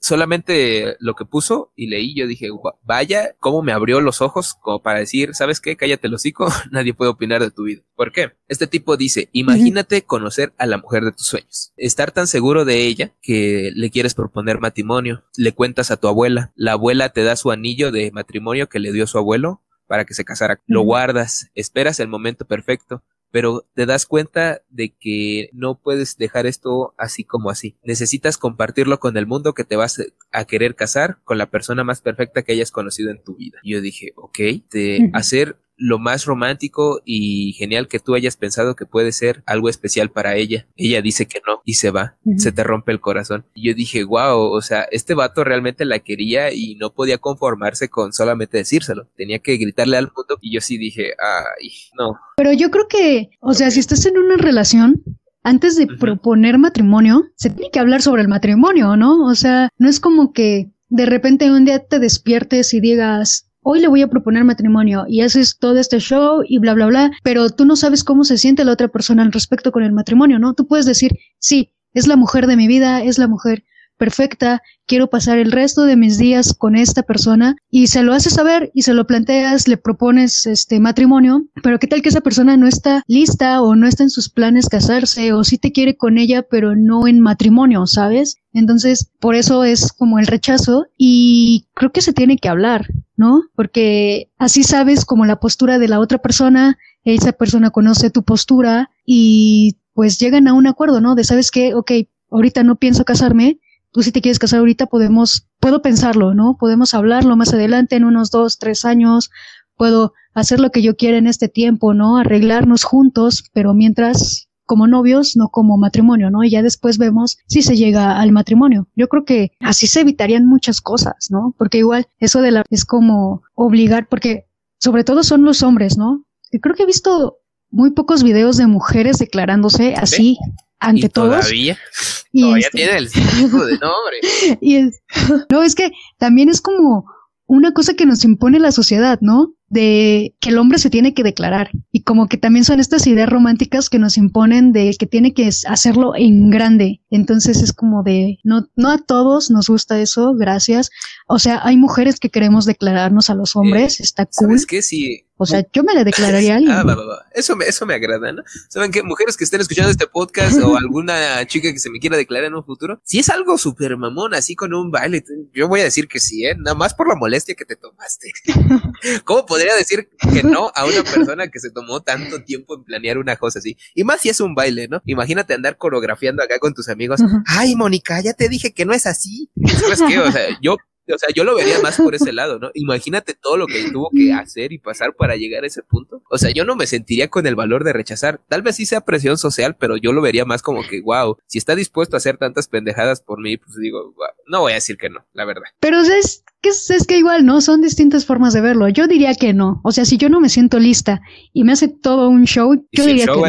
solamente lo que puso y leí, yo dije, vaya, cómo me abrió los ojos como para decir, ¿sabes qué? Cállate el hocico, nadie puede opinar de tu vida. ¿Por qué? Este tipo dice, imagínate conocer a la mujer de tus sueños, estar tan seguro de ella que le quieres proponer matrimonio, le cuentas a tu abuela, la abuela te da su anillo de matrimonio que le dio su abuelo para que se casara, lo guardas, esperas el momento perfecto, pero te das cuenta de que no puedes dejar esto así como así. Necesitas compartirlo con el mundo que te vas a querer casar con la persona más perfecta que hayas conocido en tu vida. yo dije, ok, de hacer lo más romántico y genial que tú hayas pensado que puede ser algo especial para ella. Ella dice que no y se va, se te rompe el corazón. Y yo dije, wow, o sea, este vato realmente la quería y no podía conformarse con solamente decírselo. Tenía que gritarle al mundo y yo sí dije, ay, no. Pero yo creo que, o sea, si estás en una relación, antes de proponer matrimonio, se tiene que hablar sobre el matrimonio, ¿no? O sea, no es como que de repente un día te despiertes y digas, hoy le voy a proponer matrimonio y haces todo este show y bla, bla, bla, pero tú no sabes cómo se siente la otra persona al respecto con el matrimonio, ¿no? Tú puedes decir, sí, es la mujer de mi vida, es la mujer perfecta, quiero pasar el resto de mis días con esta persona y se lo haces saber y se lo planteas, le propones este matrimonio, pero qué tal que esa persona no está lista o no está en sus planes casarse o sí te quiere con ella, pero no en matrimonio, ¿sabes? Entonces, por eso es como el rechazo y creo que se tiene que hablar, ¿no? Porque así sabes como la postura de la otra persona, esa persona conoce tu postura y pues llegan a un acuerdo, ¿no? De sabes que, ok, ahorita no pienso casarme, tú si te quieres casar ahorita podemos, puedo pensarlo, ¿no? Podemos hablarlo más adelante en unos dos, tres años, puedo hacer lo que yo quiera en este tiempo, ¿no? Arreglarnos juntos, pero mientras como novios, no como matrimonio, ¿no? Y ya después vemos si se llega al matrimonio. Yo creo que así se evitarían muchas cosas, ¿no? Porque igual eso de la es como obligar, porque sobre todo son los hombres, ¿no? Y creo que he visto muy pocos videos de mujeres declarándose así ante ¿Y todos. Todavía, y todavía este tiene el tipo de nombre. y es, no, es que también es como una cosa que nos impone la sociedad, ¿no? De que el hombre se tiene que declarar. Y como que también son estas ideas románticas que nos imponen de que tiene que hacerlo en grande. Entonces es como de, no, no a todos nos gusta eso, gracias. O sea, hay mujeres que queremos declararnos a los hombres, está cool. ¿Sabes qué? Si o sea, yo me la declararía a alguien. Ah, va, va, va. Eso me, eso me agrada, ¿no? ¿Saben qué? Mujeres que estén escuchando este podcast o alguna chica que se me quiera declarar en un futuro, si es algo súper mamón, así con un baile, yo voy a decir que sí, ¿eh? Nada más por la molestia que te tomaste. ¿Cómo podría decir que no a una persona que se tomó tanto tiempo en planear una cosa así? Y más si es un baile, ¿no? Imagínate andar coreografiando acá con tus amigos. Ay, Mónica, ya te dije que no es así. ¿Sabes qué? O sea, yo o sea, yo lo vería más por ese lado, ¿no? Imagínate todo lo que tuvo que hacer y pasar para llegar a ese punto. O sea, yo no me sentiría con el valor de rechazar. Tal vez sí sea presión social, pero yo lo vería más como que, wow, si está dispuesto a hacer tantas pendejadas por mí, pues digo, wow, no voy a decir que no, la verdad. Pero es que, es que igual, ¿no? Son distintas formas de verlo. Yo diría que no. O sea, si yo no me siento lista y me hace todo un show, yo diría que no.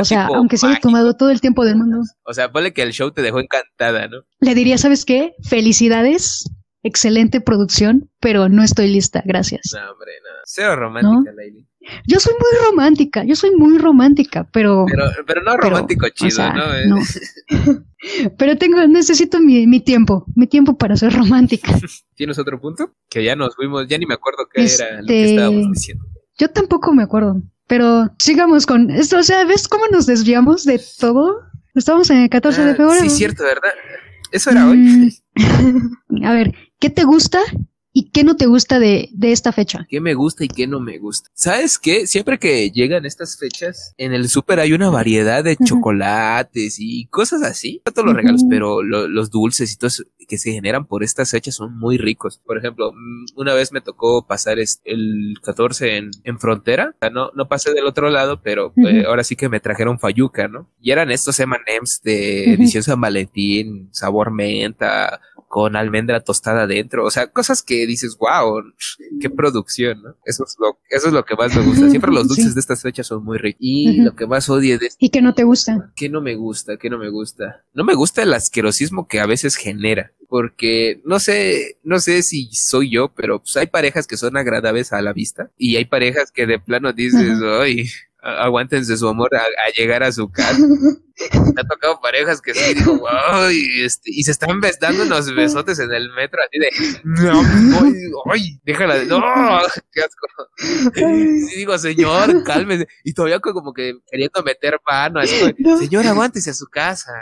o sea, aunque se haya tomado todo el tiempo del mundo. O sea, ponle que el show te dejó encantada, ¿no? Le diría, ¿sabes qué? Felicidades excelente producción, pero no estoy lista, gracias. No, hombre, no. Cero romántica, Laili. Yo soy muy romántica, yo soy muy romántica, pero... Pero, pero no romántico chido, ¿no? pero tengo, necesito mi, mi, tiempo, mi tiempo para ser romántica. ¿Tienes otro punto? Que ya nos fuimos, ya ni me acuerdo qué era lo que este, estábamos diciendo. Yo tampoco me acuerdo, pero sigamos con esto, o sea, ¿ves cómo nos desviamos de todo? Estamos en el 14 de ah, febrero. Sí, cierto, ¿verdad? Eso era hoy. A ver, ¿qué te gusta ¿Y qué no te gusta de, de, esta fecha? ¿Qué me gusta y qué no me gusta? ¿Sabes qué? Siempre que llegan estas fechas, en el súper hay una variedad de chocolates y cosas así. No todos los regalos, pero los dulces y todo eso que se generan por estas fechas son muy ricos. Por ejemplo, mm, una vez me tocó pasar el 14 en, en frontera. O sea, no, no pasé del otro lado, pero pues, ahora sí que me trajeron fayuca, ¿no? Y eran estos M&M's de edición San Valentín, sabor menta, con almendra tostada adentro, o sea, cosas que dices, wow, qué producción, ¿no? Eso es lo, eso es lo que más me gusta. Siempre los dulces de estas fechas son muy ricos. Y lo que más odio de ¿Y que no te gusta? ¿Qué no me gusta? ¿Qué no me gusta? No me gusta el asquerosismo que a veces genera. Porque no sé, no sé si soy yo, pero pues hay parejas que son agradables a la vista y hay parejas que de plano dices, ay, aguántense su amor a, llegar a su casa. Me ha tocado parejas que sí, digo, wow, y, este, y se están dando unos besotes en el metro, así de, no, ay, déjala, no, qué asco. Y digo, señor, cálmese. Y todavía como que queriendo meter mano, así, señor, aguántese a su casa.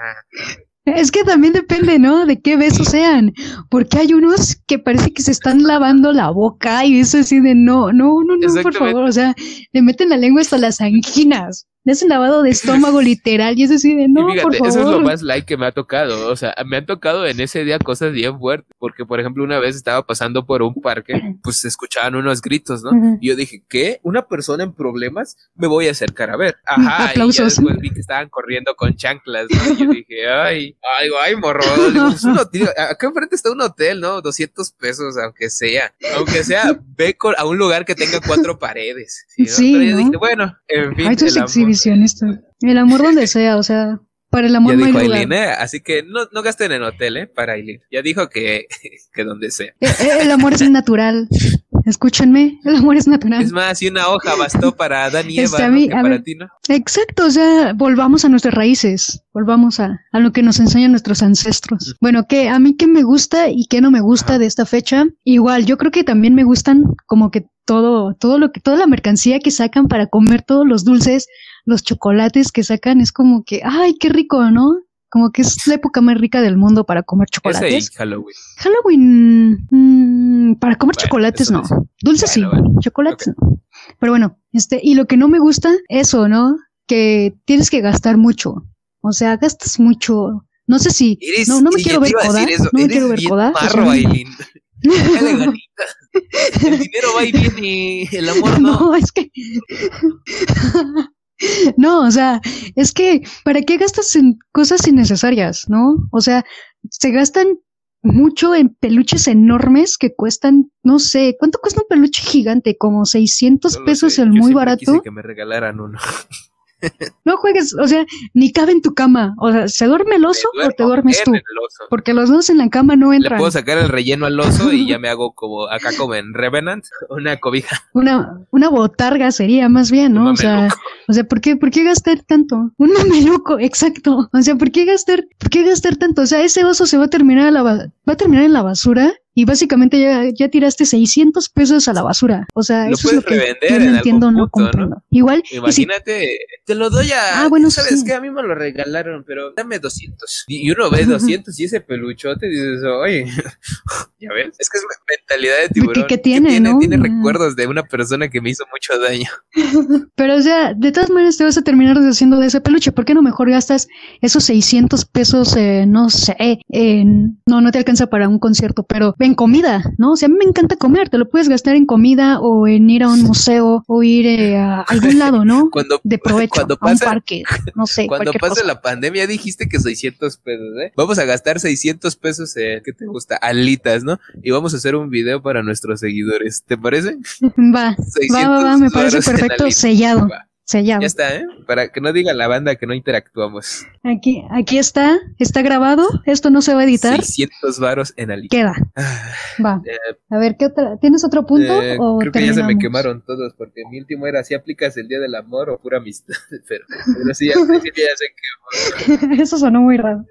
Es que también depende, ¿no? De qué besos sean. Porque hay unos que parece que se están lavando la boca y eso así de no, no, no, no, por favor. O sea, le meten la lengua hasta las anginas me hacen lavado de estómago literal y es así de no, por favor. Eso es lo más like que me ha tocado. O sea, me han tocado en ese día cosas bien fuertes. Porque, por ejemplo, una vez estaba pasando por un parque, pues se escuchaban unos gritos, ¿no? Y yo dije, ¿qué? ¿Una persona en problemas? Me voy a acercar a ver. Ajá. Y después vi que estaban corriendo con chanclas, ¿no? Y yo dije, ay, ay, ay, morro. acá enfrente está un hotel, ¿no? 200 pesos, aunque sea. Aunque sea, ve a un lugar que tenga cuatro paredes. Sí, Pero yo dije, bueno, en fin. El amor donde sea, o sea, para el amor ya no dijo hay Aileen, ¿eh? Así que no, no gasten en hotel, ¿eh? Para Aileen. Ya dijo que, que donde sea. Eh, eh, el, amor es natural. Escúchenme, el amor es natural. Es más, si una hoja bastó para Adán y Eva, para ti, ¿no? Exacto, o sea, volvamos a nuestras raíces, volvamos a, a lo que nos enseñan nuestros ancestros. Bueno, que a mí que me gusta y que no me gusta de esta fecha, igual, yo creo que también me gustan como que todo, todo lo que, toda la mercancía que sacan para comer todos los dulces, los chocolates que sacan, es como que, ay, qué rico, ¿no? Como que es la época más rica del mundo para comer chocolates. Halloween. Halloween, mm, para comer chocolates no. Dulces sí, chocolates no. Pero bueno, este, y lo que no me gusta, eso, ¿no? Que tienes que gastar mucho. O sea, gastas mucho. No sé si. no, no me quiero ver coda. No me quiero ver coda. El dinero va y viene, el amor no. No, es que. no, o sea, es que, ¿para qué gastas en cosas innecesarias, no? O sea, se gastan mucho en peluches enormes que cuestan, no sé, ¿cuánto cuesta un peluche gigante? Como 600 pesos el muy barato. Quise que me regalaran uno. No juegues, o sea, ni cabe en tu cama. O sea, ¿se duerme el oso o te duermes tú? Porque los dos en la cama no entran. Le puedo sacar el relleno al oso y ya me hago como acá como en Revenant, una cobija. Una, una botarga sería más bien, ¿no? O sea, o sea, ¿por qué, ¿por qué gastar tanto? Un mameluco, exacto. O sea, ¿por qué gastar, por qué gastar tanto? O sea, ese oso se va a terminar la, va a terminar en la basura y básicamente ya, ya tiraste 600 pesos a la basura. O sea, eso es lo que yo no entiendo, no comprendo. Igual. Imagínate, te lo doy a. Ah, bueno, ¿Sabes que A mí me lo regalaron, pero dame 200. Y uno ve 200 y ese peluchote dices, oye, ¿ya ves? Es que es mentalidad de tiburón. ¿Qué, tiene, tiene, ¿no? tiene recuerdos de una persona que me hizo mucho daño. pero, o sea, de todas maneras te vas a terminar deshaciendo de ese peluche. ¿Por qué no mejor gastas esos 600 pesos, eh, no sé, en. No, no te alcanza para un concierto, pero en comida, ¿no? O sea, a mí me encanta comer, te lo puedes gastar en comida o en ir a un museo o ir eh, a algún lado, ¿no? Cuando, de provecho, cuando a un parque, no sé. Cuando pase la pandemia dijiste que 600 pesos, ¿eh? Vamos a gastar 600 pesos en, ¿qué te gusta? Alitas, ¿no? Y vamos a hacer un video para nuestros seguidores, ¿te parece? Va, va, va, va, me parece perfecto, sellado. Sellado. Ya está, ¿eh? Para que no diga la banda que no interactuamos. Aquí, aquí está, está grabado. Esto no se va a editar. 600 varos en Ali. Queda. Ah, Va. eh, A ver, ¿qué otra? ¿Tienes otro punto? eh, o creo que ya se me quemaron todos, porque mi último era si aplicas el día del amor o pura amistad. Pero, pero sí, al principio ya se quemó. Eso sonó muy raro.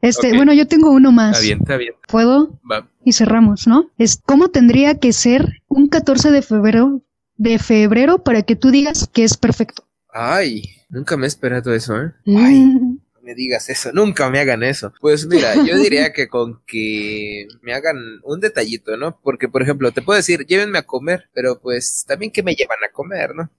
Este, bueno, yo tengo uno más. Está bien, está bien. ¿Puedo? Va. Y cerramos, ¿no? Es cómo tendría que ser un 14 de febrero de febrero para que tú digas que es perfecto. Ay, nunca me he esperado eso, ¿eh? Ay. Mm, No me digas eso, nunca me hagan eso. Pues mira, yo diría que con que me hagan un detallito, ¿no? Porque, por ejemplo, te puedo decir, llévenme a comer, pero pues también que me llevan a comer, ¿no?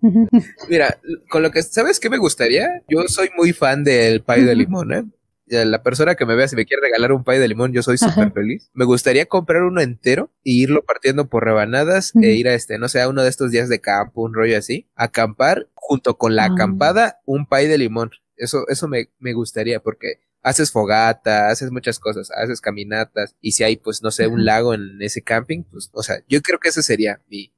Mira, con lo que, ¿sabes qué me gustaría? Yo soy muy fan del pay de limón, ¿eh? Ya, La persona que me vea, si me quiere regalar un pay de limón, yo soy súper feliz. Me gustaría comprar uno entero y irlo partiendo por rebanadas e ir a este, no sé, a uno de estos días de campo, un rollo así, acampar junto con la Ah. acampada, un pay de limón. Eso, eso me, me gustaría porque haces fogata, haces muchas cosas, haces caminatas y si hay, pues, no sé, un lago en ese camping, pues, o sea, yo creo que ese sería mi,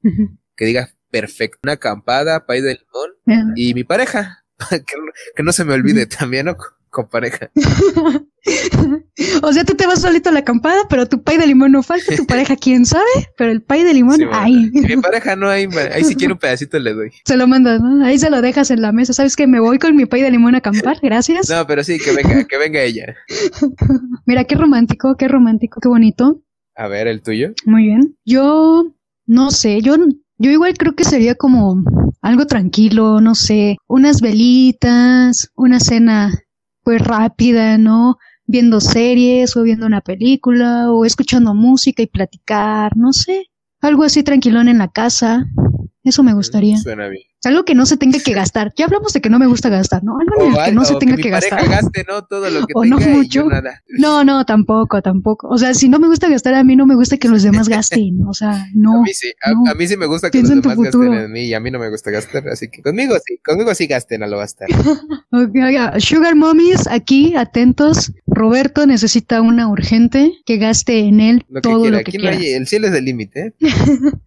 que diga perfecto, una acampada, pay de limón y mi pareja, que, no, que no se me olvide también, ¿no? Con, pareja. o sea, tú te vas solito a la acampada, pero tu pay de limón no falta, tu pareja quién sabe, pero el pay de limón, Sí, ahí, mi pareja no hay, ahí si quiere un pedacito le doy. se lo mandas, ¿no? Ahí se lo dejas en la mesa, ¿sabes que Me voy con mi pay de limón a acampar, gracias. No, pero sí, que venga, que venga ella. Mira, qué romántico, qué romántico, qué bonito. A ver, el tuyo. Muy bien. Yo no sé, yo, yo igual creo que sería como algo tranquilo, no sé, unas velitas, una cena pues rápida, ¿no? Viendo series o viendo una película o escuchando música y platicar, no sé, algo así tranquilón en la casa. Eso me gustaría. Suena bien. Algo que no se tenga que gastar. Ya hablamos de que no me gusta gastar, ¿no? Algo en el que no se tenga que pareja gastar. gaste, ¿no? Todo lo que O no tenga mucho. nada. No, no, tampoco, tampoco. O sea, si no me gusta gastar, a mí no me gusta que los demás gasten. O sea, A no. mí sí, a, no. a mí sí me gusta que los demás gasten en mí y a mí no me gusta gastar, así que conmigo sí, conmigo sí gasten a lo bastar. Ok, oiga, Sugar Mommies, aquí, atentos. Roberto necesita una urgente que gaste en él Lo que todo lo que aquí no quiera. hay, el cielo es el límite.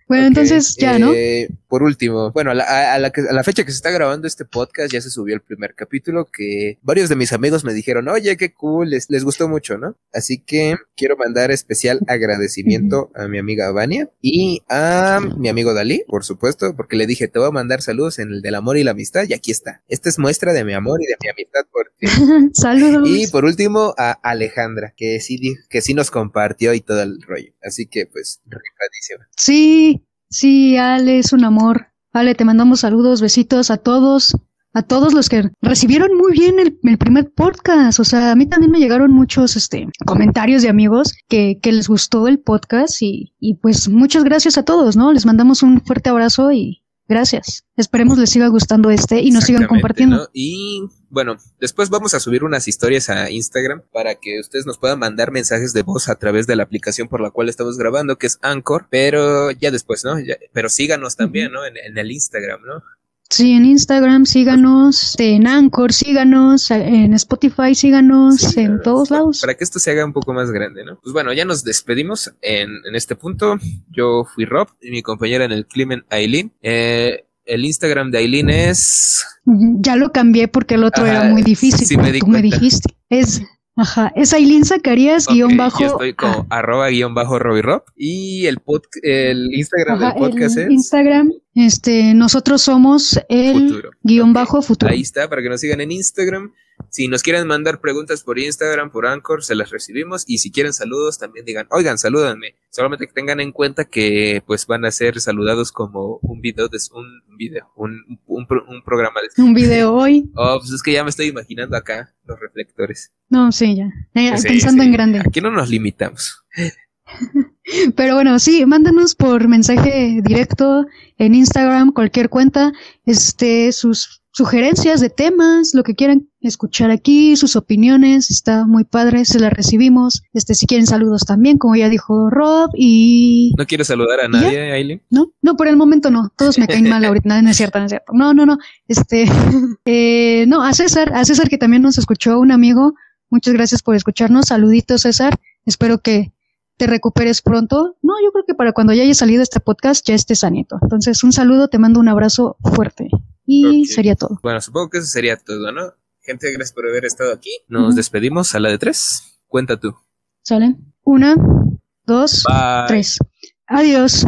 Bueno, entonces ya, ¿no? eh, Por último, bueno, a a- a la que- a la fecha que se está grabando este podcast ya se subió el primer capítulo que varios de mis amigos me dijeron, oye, qué cool, les, les gustó mucho, ¿no? Así que quiero mandar especial agradecimiento a mi amiga Vania y a mi amigo Dalí, por supuesto, porque le dije, te voy a mandar saludos en el del amor y la amistad y aquí está. Esta es muestra de mi amor y de mi amistad por ti. Saludos. Y por último, a Alejandra, que sí, que sí nos compartió y todo el rollo. Así que, pues, rifadísima. Sí, sí, Ale, es un amor. Ale, te mandamos saludos, besitos a todos, a todos los que recibieron muy bien el, el primer podcast. O sea, a mí también me llegaron muchos este, comentarios de amigos que, que les gustó el podcast y, y pues muchas gracias a todos, ¿no? Les mandamos un fuerte abrazo y gracias. Esperemos les siga gustando este y nos sigan compartiendo. ¿no? Y bueno, después vamos a subir unas historias a Instagram para que ustedes nos puedan mandar mensajes de voz a través de la aplicación por la cual estamos grabando, que es Anchor, pero ya después, ¿no? Ya- pero síganos también, ¿no? En, en el Instagram, ¿no? Sí, en Instagram síganos, en Anchor síganos, en Spotify síganos, Sí, en todos lados. Para que esto se haga un poco más grande, ¿no? Pues bueno, ya nos despedimos en, en este punto. Yo fui Rob y mi compañera en el crimen, Aileen. Eh, el Instagram de Aileen es... Ya lo cambié porque el otro Ajá, era muy difícil. sí me porque di tú me cuenta. dijiste. Es, ajá, es Aileen Zacarías guion yo bajo. estoy como arroba guion bajo Rob. Y el, pod, el Instagram ajá, del podcast el es Instagram, este, nosotros somos el Futuro. guion bajo futuro. Ahí está, para que nos sigan en Instagram. Si nos quieren mandar preguntas por Instagram, por Anchor, se las recibimos. Y si quieren saludos, también digan, oigan, salúdanme. Solamente que tengan en cuenta que pues van a ser saludados como un video, de, un video, un, un, un programa de... Un video hoy. Oh, pues es que ya me estoy imaginando acá los reflectores. No, sí, ya. Eh, Sí, pensando sí. en grande. Aquí no nos limitamos. Pero bueno, sí, mándanos por mensaje directo en Instagram, cualquier cuenta, este, sus sugerencias de temas, lo que quieran escuchar aquí, sus opiniones, está muy padre, se las recibimos. Este, si quieren saludos también, como ya dijo Rob, y ¿No quieres saludar a nadie, Aileen? no, no, por el momento no, todos me caen mal ahorita, no es cierto, no es cierto. No, no, no, este, eh, no, a César, a César que también nos escuchó un amigo, muchas gracias por escucharnos, saluditos César, espero que te recuperes pronto. No, yo creo que para cuando ya haya salido este podcast ya estés sanito. Entonces, un saludo, te mando un abrazo fuerte. Y sería todo. Bueno, supongo que eso sería todo, ¿no? Gente, gracias por haber estado aquí. Nos despedimos a la de tres. Cuenta tú. ¿Sale? Una, dos, tres. Adiós.